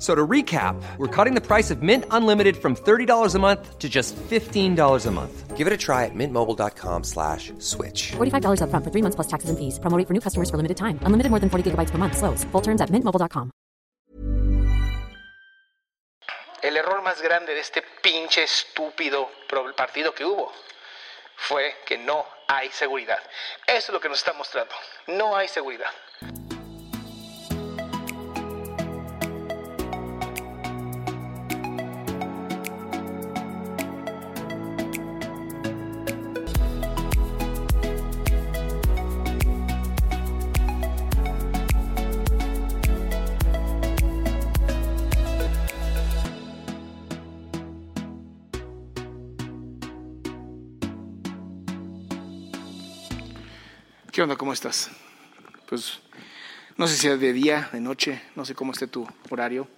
F- So to recap, we're cutting the price of Mint Unlimited from $30 a month to just $15 a month. Give it a try at mintmobile.com slash switch. $45 upfront for three months plus taxes and fees. Promo rate for new customers for limited time. Unlimited more than 40 gigabytes per month. Slows. Full terms at mintmobile.com. El error más grande de este pinche estúpido pro- partido que hubo fue que no hay seguridad. Eso es lo que nos está mostrando. No hay seguridad. ¿Qué onda? ¿Cómo estás? Pues no sé si es de día, de noche, no sé cómo esté tu horario.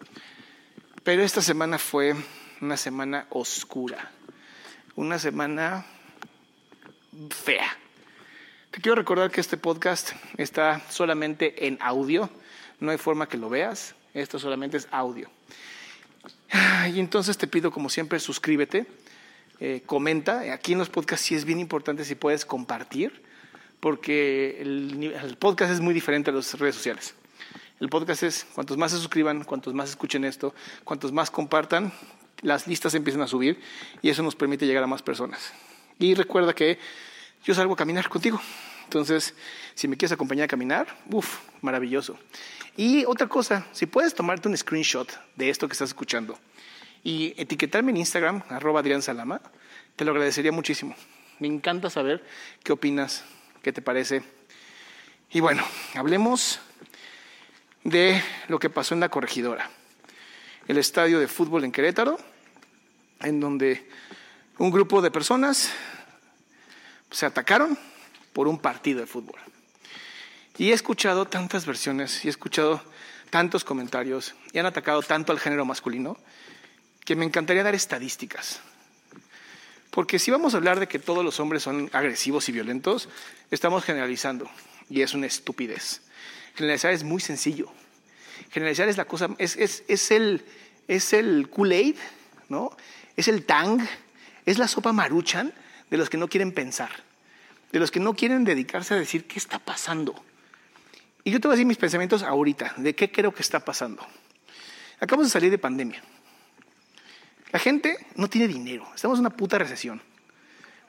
Pero esta semana fue una semana oscura. Una semana fea. Te quiero recordar que este podcast está solamente en audio. No hay forma que lo veas. Esto solamente es audio. Y entonces te pido, como siempre, suscríbete, eh, comenta. Aquí en los podcasts sí es bien importante si puedes compartir, porque el, el podcast es muy diferente a las redes sociales. El podcast es, cuantos más se suscriban, cuantos más escuchen esto, cuantos más compartan, las listas empiezan a subir y eso nos permite llegar a más personas. Y recuerda que yo salgo a caminar contigo. Entonces, si me quieres acompañar a caminar, uff, maravilloso. Y otra cosa, si puedes tomarte un screenshot de esto que estás escuchando y etiquetarme en Instagram, arroba Adrián Salama, te lo agradecería muchísimo. Me encanta saber qué opinas, qué te parece. Y bueno, hablemos de lo que pasó en la corregidora, el estadio de fútbol en Querétaro, en donde un grupo de personas se atacaron por un partido de fútbol. Y he escuchado tantas versiones y he escuchado tantos comentarios y han atacado tanto al género masculino que me encantaría dar estadísticas. Porque si vamos a hablar de que todos los hombres son agresivos y violentos, estamos generalizando y es una estupidez. Generalizar es muy sencillo. Generalizar es la cosa, es, es, es el, es el Kool-Aid, ¿no? Es el Tang, es la sopa maruchan de los que no quieren pensar, de los que no quieren dedicarse a decir qué está pasando. Y yo te voy a decir mis pensamientos ahorita, de qué creo que está pasando. Acabamos de salir de pandemia. La gente no tiene dinero, estamos en una puta recesión.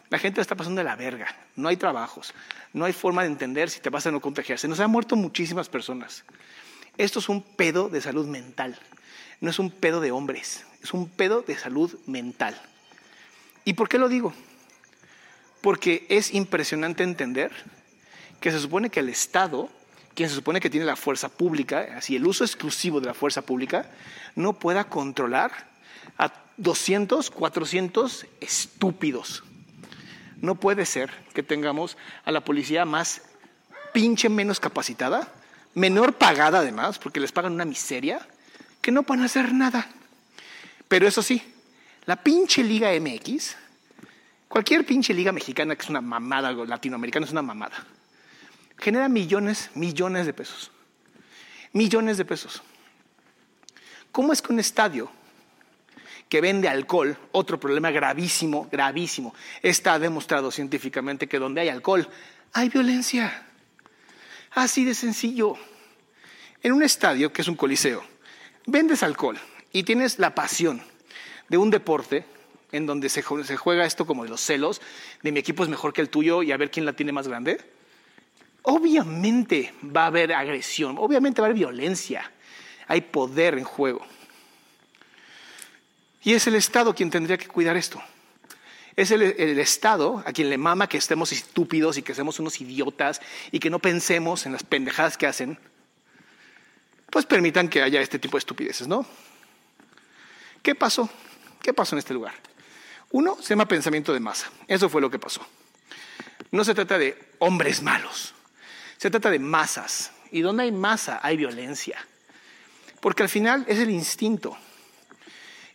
La gente está pasando de la verga, no hay trabajos, no hay forma de entender si te vas a no contagiarse. Nos han muerto muchísimas personas. Esto es un pedo de salud mental, no es un pedo de hombres, es un pedo de salud mental. ¿Y por qué lo digo? Porque es impresionante entender que se supone que el Estado, quien se supone que tiene la fuerza pública, así el uso exclusivo de la fuerza pública, no pueda controlar a 200, 400 estúpidos. No puede ser que tengamos a la policía más pinche menos capacitada, menor pagada además, porque les pagan una miseria, que no van a hacer nada. Pero eso sí, la pinche Liga MX, cualquier pinche liga mexicana que es una mamada, latinoamericana es una mamada, genera millones, millones de pesos. Millones de pesos. ¿Cómo es que un estadio que vende alcohol, otro problema gravísimo, gravísimo, está demostrado científicamente que donde hay alcohol hay violencia? Así de sencillo. En un estadio, que es un coliseo, vendes alcohol y tienes la pasión de un deporte en donde se, ju- se juega esto como de los celos, de mi equipo es mejor que el tuyo y a ver quién la tiene más grande, obviamente va a haber agresión, obviamente va a haber violencia. hay poder en juego. Y es el Estado quien tendría que cuidar esto. Es el, Estado a quien le mama que estemos estúpidos y que seamos unos idiotas y que no pensemos en las pendejadas que hacen. Pues permitan que haya este tipo de estupideces, ¿no? ¿Qué pasó? ¿Qué pasó en este lugar? Uno se llama pensamiento de masa. Eso fue lo que pasó. No se trata de hombres malos. Se trata de masas. Y donde hay masa hay violencia. Porque al final es el instinto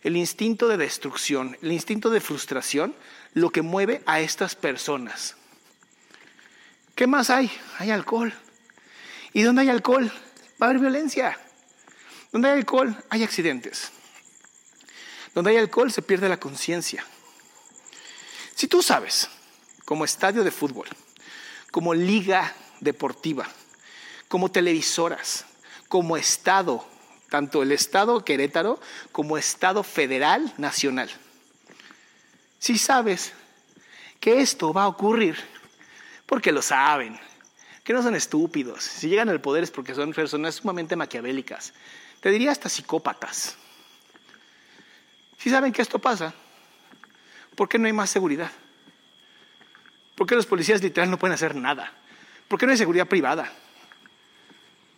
el instinto de destrucción, el instinto de frustración, lo que mueve a estas personas. ¿Qué más hay? Hay alcohol. ¿Y dónde hay alcohol? Va a haber violencia. Donde hay alcohol, hay accidentes. Donde hay alcohol, se pierde la conciencia. Si tú sabes, como estadio de fútbol, como liga deportiva, como televisoras, como estado tanto el Estado Querétaro como Estado Federal Nacional. Si sabes que esto va a ocurrir, porque lo saben, que no son estúpidos, si llegan al poder es porque son personas sumamente maquiavélicas, te diría hasta psicópatas. Si saben que esto pasa, ¿por qué no hay más seguridad? ¿Por qué los policías literal no pueden hacer nada? ¿Por qué no hay seguridad privada?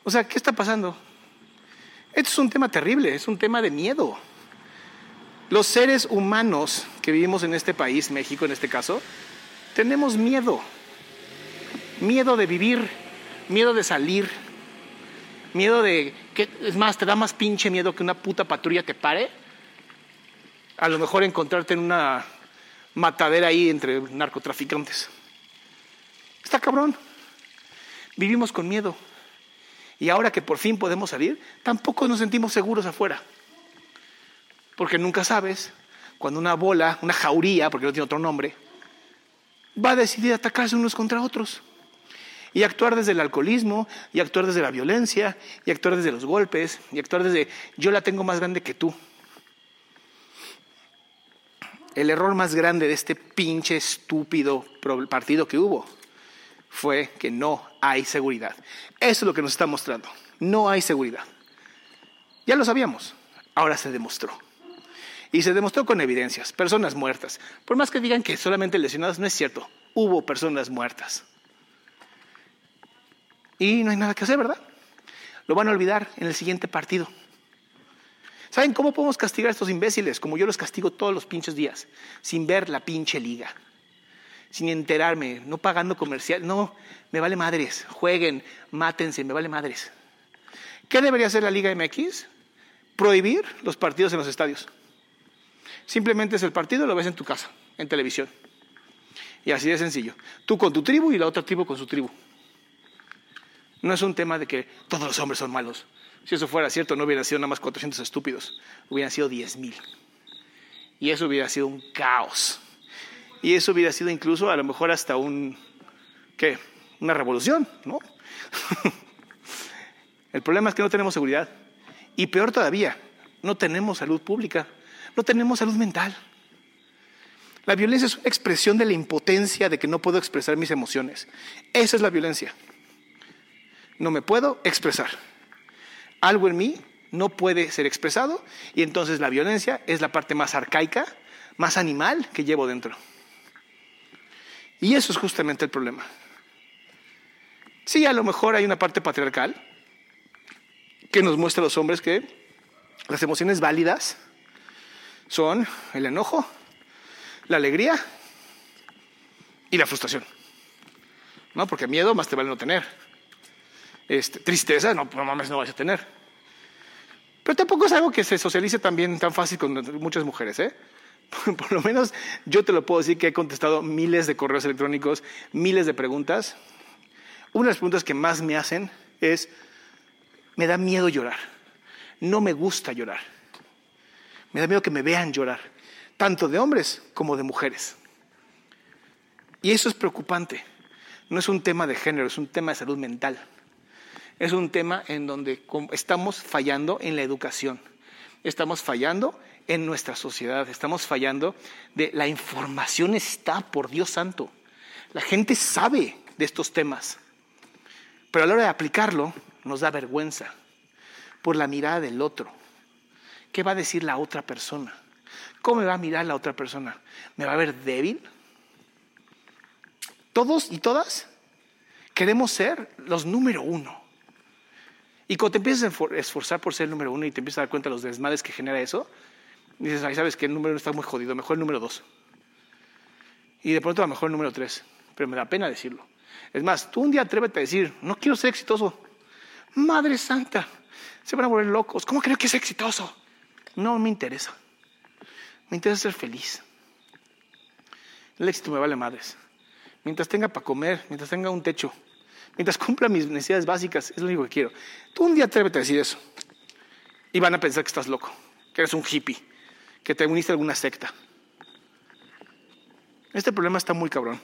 O sea, ¿qué está pasando? Esto es un tema terrible, es un tema de miedo. Los seres humanos que vivimos en este país, México en este caso, tenemos miedo. Miedo de vivir, miedo de salir, miedo de... que Es más, te da más pinche miedo que una puta patrulla te pare. A lo mejor encontrarte en una matadera ahí entre narcotraficantes. Está cabrón. Vivimos con miedo. Y ahora que por fin podemos salir, tampoco nos sentimos seguros afuera. Porque nunca sabes cuando una bola, una jauría, porque no tiene otro nombre, va a decidir atacarse unos contra otros. Y actuar desde el alcoholismo, y actuar desde la violencia, y actuar desde los golpes, y actuar desde yo la tengo más grande que tú. El error más grande de este pinche estúpido partido que hubo fue que no hay seguridad. Eso es lo que nos está mostrando. No hay seguridad. Ya lo sabíamos, ahora se demostró. Y se demostró con evidencias, personas muertas. Por más que digan que solamente lesionadas, no es cierto. Hubo personas muertas. Y no hay nada que hacer, ¿verdad? Lo van a olvidar en el siguiente partido. ¿Saben cómo podemos castigar a estos imbéciles? Como yo los castigo todos los pinches días, sin ver la pinche liga sin enterarme, no pagando comercial, no, me vale madres, jueguen, mátense, me vale madres. ¿Qué debería hacer la Liga MX? Prohibir los partidos en los estadios. Simplemente es el partido, lo ves en tu casa, en televisión. Y así de sencillo. Tú con tu tribu y la otra tribu con su tribu. No es un tema de que todos los hombres son malos. Si eso fuera cierto, no hubieran sido nada más 400 estúpidos, hubieran sido 10.000. Y eso hubiera sido un caos. Y eso hubiera sido incluso a lo mejor hasta un, ¿qué? Una revolución, ¿no? El problema es que no tenemos seguridad. Y peor todavía, no tenemos salud pública, no tenemos salud mental. La violencia es una expresión de la impotencia de que no puedo expresar mis emociones. Esa es la violencia. No me puedo expresar. Algo en mí no puede ser expresado y entonces la violencia es la parte más arcaica, más animal que llevo dentro. Y eso es justamente el problema. Sí, a lo mejor hay una parte patriarcal que nos muestra a los hombres que las emociones válidas son el enojo, la alegría y la frustración. ¿No? Porque miedo más te vale no tener. Este, tristeza, no, no mames, no vas a tener. Pero tampoco es algo que se socialice también tan fácil con muchas mujeres, ¿eh? por lo menos yo te lo puedo decir que he contestado miles de correos electrónicos, miles de preguntas. Una de las preguntas que más me hacen es, me da miedo llorar, no me gusta llorar, me da miedo que me vean llorar, tanto de hombres como de mujeres. Y eso es preocupante. No es un tema de género, es un tema de salud mental. Es un tema en donde estamos fallando en la educación, estamos fallando en nuestra sociedad. Estamos fallando de la información está, por Dios santo. La gente sabe de estos temas, pero a la hora de aplicarlo nos da vergüenza. por la mirada del otro. ¿Qué va a decir la otra persona? ¿Cómo me va a mirar la otra persona? ¿Me va a ver débil? Todos y todas queremos ser los número uno. Y cuando te empiezas a esforzar por ser el número uno y te empiezas a dar cuenta de los desmadres que genera eso, dices, ay, sabes que el número uno está muy jodido, mejor el número dos. Y de pronto a lo mejor el número tres. Pero me da pena decirlo. Es más, tú un día atrévete a decir, no quiero ser exitoso. Madre Santa, se van a volver locos. ¿Cómo creo que es exitoso? No me interesa. Me interesa ser feliz. El éxito me vale madres. Mientras tenga para comer, mientras tenga un techo, mientras cumpla mis necesidades básicas, es lo único que quiero. Tú un día atrévete a decir eso. Y van a pensar que estás loco, que eres un hippie, que te uniste a alguna secta. Este problema está muy cabrón.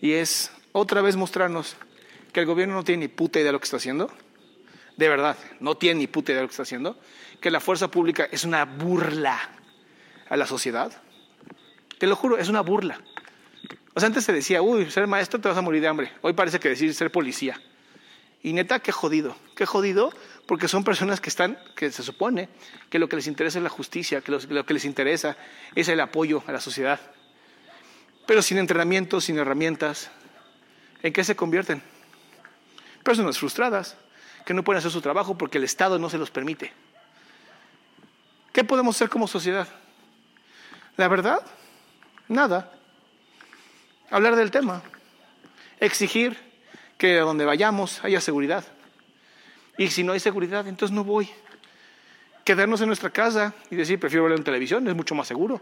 Y es otra vez mostrarnos que el gobierno no tiene ni puta idea de lo que está haciendo. De verdad, no tiene ni puta idea de lo que está haciendo. Que la fuerza pública es una burla a la sociedad. Te lo juro, es una burla. O sea, antes se decía, uy, ser maestro te vas a morir de hambre. Hoy parece que decir ser policía. Y neta, qué jodido. Qué jodido porque son personas que están, que se supone que lo que les interesa es la justicia, que lo, que les interesa es el apoyo a la sociedad. Pero sin entrenamiento, sin herramientas, ¿en qué se convierten? Personas frustradas, que no pueden hacer su trabajo porque el Estado no se los permite. ¿Qué podemos hacer como sociedad? La verdad, nada. Hablar del tema. Exigir que a donde vayamos haya seguridad. Y si no hay seguridad, entonces no voy. Quedarnos en nuestra casa y decir, prefiero verlo en televisión, es mucho más seguro.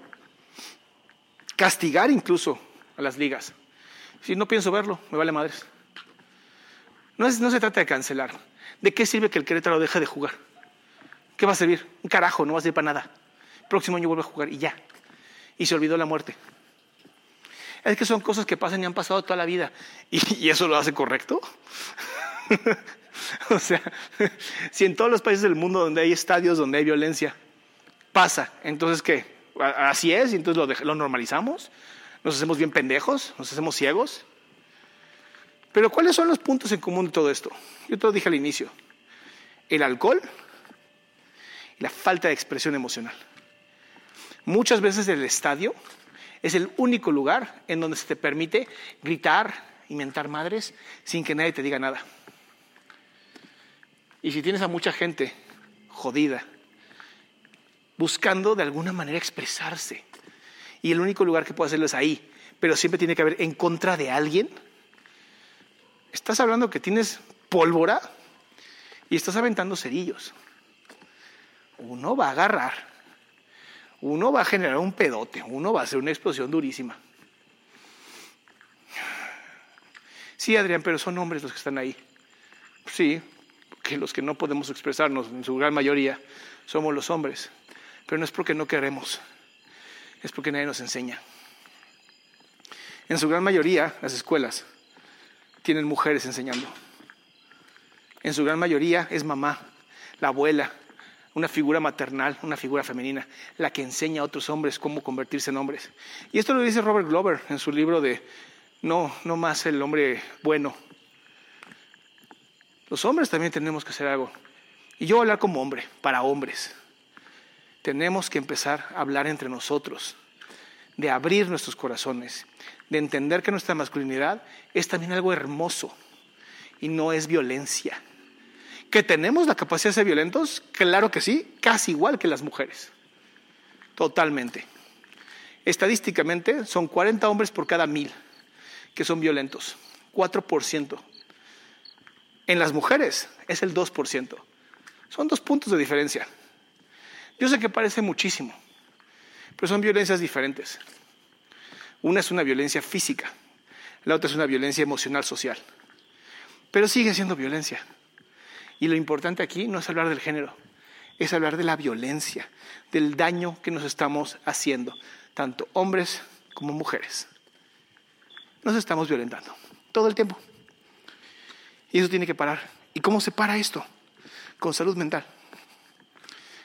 Castigar incluso a las ligas. Si no pienso verlo, me vale madres. No, no se trata de cancelar. ¿De qué sirve que el Querétaro deje de jugar? ¿Qué va a servir? Un carajo, no va a servir para nada. próximo año vuelve a jugar y ya y se olvidó la muerte. Es que son cosas que pasan y han pasado toda la vida. ¿Y, eso lo hace correcto? o sea, si en todos los países del mundo donde hay estadios, donde hay violencia, pasa, entonces ¿qué? Así es, y entonces lo, normalizamos, nos hacemos bien pendejos, nos hacemos ciegos. Pero ¿cuáles son los puntos en común de todo esto? Yo te lo dije al inicio. El alcohol y la falta de expresión emocional. Muchas veces el estadio es el único lugar en donde se te permite gritar y mentar madres sin que nadie te diga nada. Y si tienes a mucha gente jodida, buscando de alguna manera expresarse, y el único lugar que puede hacerlo es ahí, pero siempre tiene que haber en contra de alguien, estás hablando que tienes pólvora y estás aventando cerillos. Uno va a agarrar uno va a generar un pedote, uno va a hacer una explosión durísima. Sí, Adrián, pero son hombres los que están ahí. Sí, que los que no podemos expresarnos, en su gran mayoría, somos los hombres. Pero no es porque no queremos, es porque nadie nos enseña. En su gran mayoría, las escuelas tienen mujeres enseñando. En su gran mayoría es mamá, la abuela, una figura maternal, una figura femenina, la que enseña a otros hombres cómo convertirse en hombres. Y esto lo dice Robert Glover en su libro de No, no más el hombre bueno. Los hombres también tenemos que hacer algo. Y yo hablar como hombre, para hombres. Tenemos que empezar a hablar entre nosotros, de abrir nuestros corazones, de entender que nuestra masculinidad es también algo hermoso y no es violencia. ¿Que tenemos la capacidad de ser violentos? Claro que sí, casi igual que las mujeres. Totalmente. Estadísticamente son 40 hombres por cada mil que son violentos. 4%. En las mujeres es el 2%. Son dos puntos de diferencia. Yo sé que parece muchísimo, pero son violencias diferentes. Una es una violencia física, la otra es una violencia emocional social. Pero sigue siendo violencia. Y lo importante aquí no es hablar del género, es hablar de la violencia, del daño que nos estamos haciendo, tanto hombres como mujeres. Nos estamos violentando todo el tiempo. Y eso tiene que parar. ¿Y cómo se para esto? Con salud mental.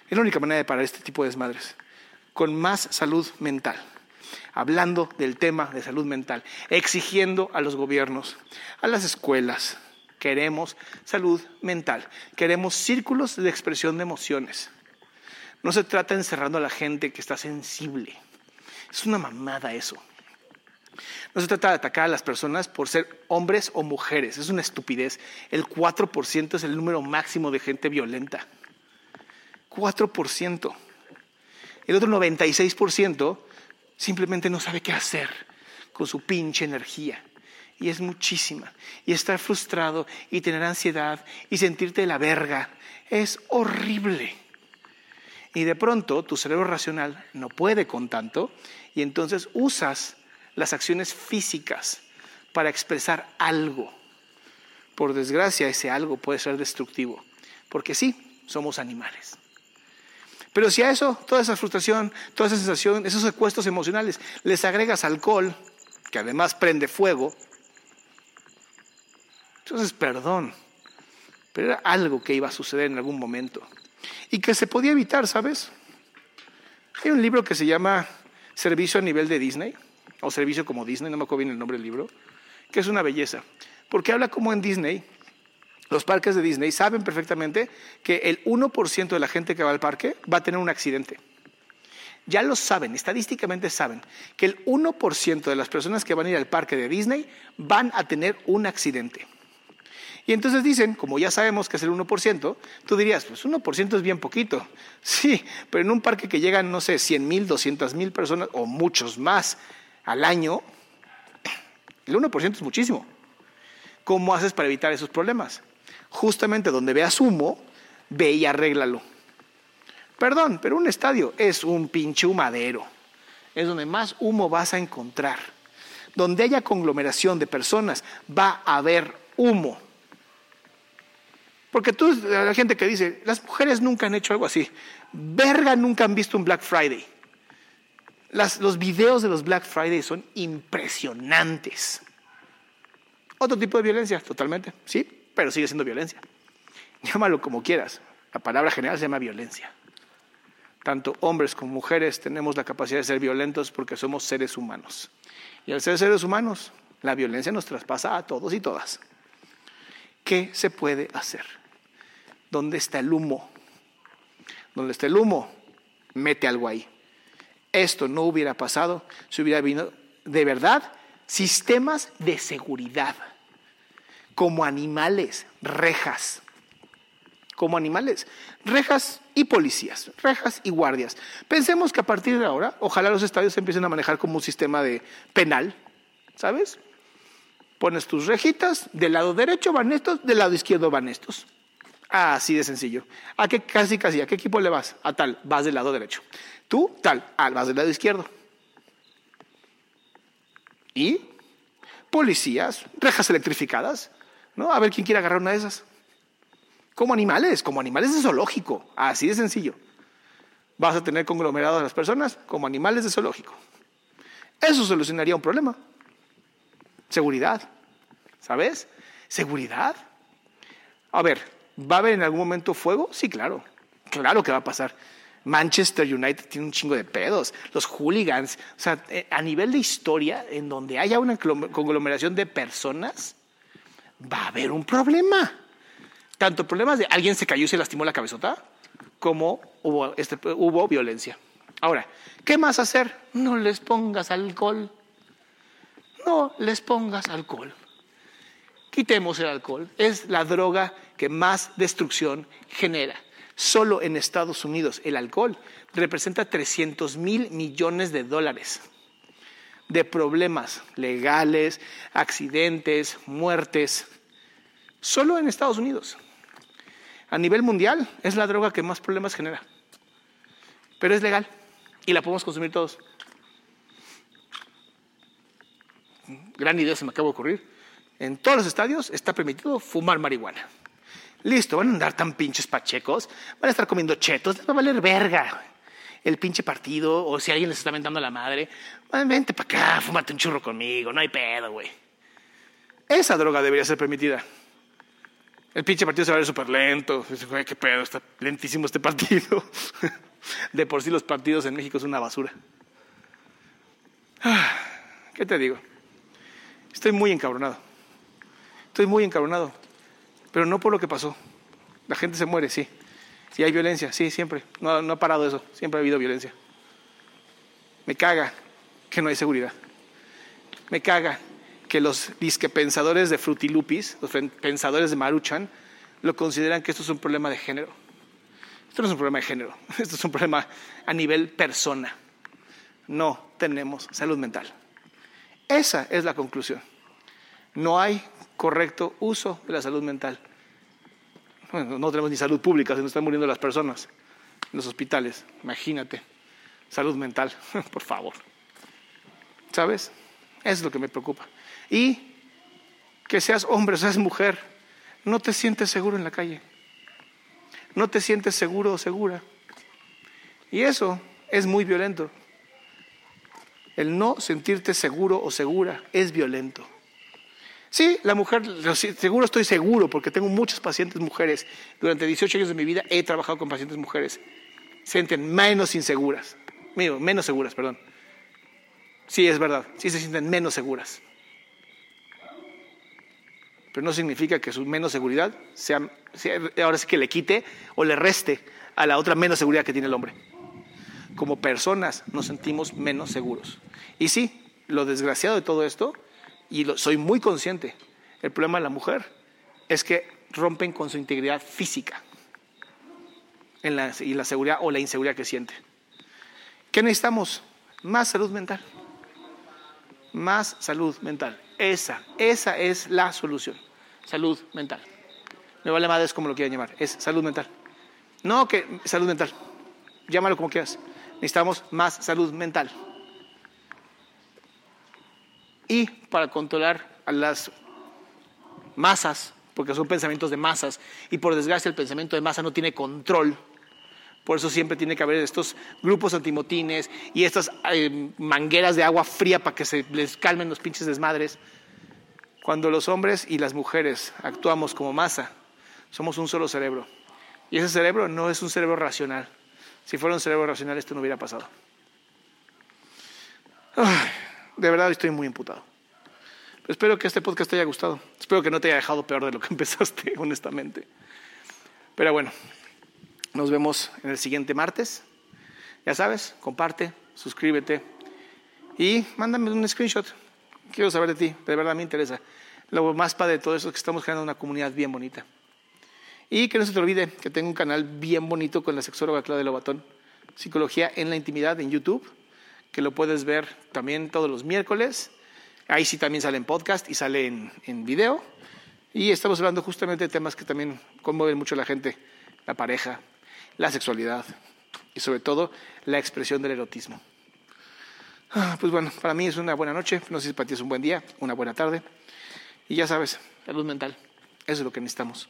Es la única manera de parar este tipo de desmadres. Con más salud mental. Hablando del tema de salud mental. Exigiendo a los gobiernos, a las escuelas, Queremos salud mental. Queremos círculos de expresión de emociones. No se trata encerrando a la gente que está sensible. Es una mamada eso. No se trata de atacar a las personas por ser hombres o mujeres. Es una estupidez. El 4% es el número máximo de gente violenta. 4%. El otro 96% simplemente no sabe qué hacer con su pinche energía. Y es muchísima. Y estar frustrado y tener ansiedad y sentirte de la verga es horrible. Y de pronto tu cerebro racional no puede con tanto y entonces usas las acciones físicas para expresar algo. Por desgracia, ese algo puede ser destructivo, porque sí, somos animales. Pero si a eso, toda esa frustración, toda esa sensación, esos secuestros emocionales, les agregas alcohol, que además prende fuego, entonces perdón, pero era algo que iba a suceder en algún momento y que se podía evitar, ¿sabes? Hay un libro que se llama Servicio a nivel de Disney, o Servicio como Disney, no me acuerdo bien el nombre del libro, que es una belleza, porque habla como en Disney, los parques de Disney saben perfectamente que el 1% de la gente que va al parque va a tener un accidente. Ya lo saben, estadísticamente saben que el 1% de las personas que van a ir al parque de Disney van a tener un accidente. Y entonces dicen, como ya sabemos que es el 1%, tú dirías, pues 1% es bien poquito. Sí, pero en un parque que llegan, no sé, 100 mil, 200 mil personas o muchos más al año, el 1% es muchísimo. ¿Cómo haces para evitar esos problemas? Justamente donde veas humo, ve y arréglalo. Perdón, pero un estadio es un pinche humadero. Es donde más humo vas a encontrar. Donde haya conglomeración de personas, va a haber humo. Porque tú, la gente que dice, las mujeres nunca han hecho algo así. Verga, nunca han visto un Black Friday. Los videos de los Black Friday son impresionantes. Otro tipo de violencia, totalmente, sí, pero sigue siendo violencia. Llámalo como quieras. La palabra general se llama violencia. Tanto hombres como mujeres tenemos la capacidad de ser violentos porque somos seres humanos. Y al ser seres humanos, la violencia nos traspasa a todos y todas. ¿Qué se puede hacer? ¿Dónde está el humo? ¿Dónde está el humo? Mete algo ahí. Esto no hubiera pasado si hubiera venido de verdad sistemas de seguridad, como animales, rejas, como animales, rejas y policías, rejas y guardias. Pensemos que a partir de ahora, ojalá los estadios se empiecen a manejar como un sistema de penal, ¿sabes? Pones tus rejitas, del lado derecho van estos, del lado izquierdo van estos. Así de sencillo. ¿A qué casi casi? ¿A qué equipo le vas? A tal, vas del lado derecho. Tú, tal, ah, vas del lado izquierdo. Y policías, rejas electrificadas, ¿no? A ver quién quiere agarrar una de esas. Como animales, como animales de zoológico, así de sencillo. Vas a tener conglomerado de las personas como animales de zoológico. Eso solucionaría un problema. Seguridad, ¿sabes? Seguridad. A ver, ¿Va a haber en algún momento fuego? Sí, claro. Claro que va a pasar. Manchester United tiene un chingo de pedos. Los hooligans. O sea, eh, a nivel de historia, en donde haya una conglomeración de personas, va a haber un problema. Tanto problemas de alguien se cayó y se lastimó la cabezota, como hubo, este, hubo violencia. Ahora, ¿qué más hacer? No les pongas alcohol. No les pongas alcohol. Quitemos el alcohol. Es la droga que más destrucción genera. Solo en Estados Unidos el alcohol representa 300 mil millones de dólares de problemas legales, accidentes, muertes. Solo en Estados Unidos. A nivel mundial es la droga que más problemas genera. Pero es legal y la podemos consumir todos. Gran idea se me acaba de ocurrir en todos los estadios está permitido fumar marihuana. Listo, van a andar tan pinches pachecos, van a estar comiendo chetos, les va a valer verga el pinche partido, o si alguien les está mentando la madre, vente para acá, fúmate un churro conmigo, no hay pedo, güey. Esa droga debería ser permitida. El pinche partido se va a ver súper lento. Güey, qué pedo, está lentísimo este partido. De por sí los partidos en México son una basura. Ah, ¿Qué te digo? Estoy muy encabronado. Estoy muy encabronado. pero no por lo que pasó. La gente se muere, sí. Sí hay violencia, sí, siempre. No, ha parado eso, siempre ha habido violencia. Me caga que no hay seguridad. Me caga que los disque pensadores de Frutilupis, los pensadores de Maruchan, lo consideran que esto es un problema de género. Esto no es un problema de género, esto es un problema a nivel persona. No tenemos salud mental. Esa es la conclusión. No hay correcto uso de la salud mental. Bueno, no tenemos ni salud pública, se nos están muriendo las personas en los hospitales. Imagínate, salud mental, por favor. ¿Sabes? Es lo que me preocupa. Y que seas hombre o seas mujer, no te sientes seguro en la calle. No te sientes seguro o segura. Y eso es muy violento. El no sentirte seguro o segura es violento. Sí, la mujer, seguro estoy seguro porque tengo muchas pacientes mujeres. Durante 18 años de mi vida he trabajado con pacientes mujeres. Sienten menos inseguras. menos seguras, perdón. Sí, es verdad. Sí se sienten menos seguras. Pero no significa que su menos seguridad sea, ahora sí que le quite o le reste a la otra menos seguridad que tiene el hombre. Como personas nos sentimos menos seguros. Y sí, lo desgraciado de todo esto y soy muy consciente, el problema de la mujer es que rompen con su integridad física en la, y la seguridad o la inseguridad que siente. ¿Qué necesitamos? Más salud mental. Más salud mental. Esa, esa es la solución. Salud mental. Me vale madres como lo quieran llamar. Es salud mental. No que salud mental. Llámalo como quieras. Necesitamos más salud mental y para controlar a las masas, porque son pensamientos de masas, y por desgracia el pensamiento de masa no tiene control. Por eso siempre tiene que haber estos grupos antimotines y estas eh, mangueras de agua fría para que se les calmen los pinches desmadres. Cuando los hombres y las mujeres actuamos como masa, somos un solo cerebro. Y ese cerebro no es un cerebro racional. Si fuera un cerebro racional, esto no hubiera pasado. Ay de verdad estoy muy imputado. espero que este podcast te haya gustado. Espero que no te haya dejado peor de lo que empezaste, honestamente. Pero bueno, nos vemos en el siguiente martes. Ya sabes, comparte, suscríbete y mándame un screenshot. Quiero saber de ti, de verdad me interesa. Lo más padre de todo eso es que estamos creando una comunidad bien bonita. Y que no se te olvide que tengo un canal bien bonito con la sexóloga Claudia Lobatón, Psicología en la Intimidad en YouTube que lo puedes ver también todos los miércoles. Ahí sí también sale en podcast y sale en, en video. Y estamos hablando justamente de temas que también conmueven mucho a la gente, la pareja, la sexualidad y sobre todo la expresión del erotismo. Ah, pues bueno, para mí es una buena noche, no sé si para ti es un buen día, una buena tarde. Y ya sabes, salud mental, eso es lo que necesitamos.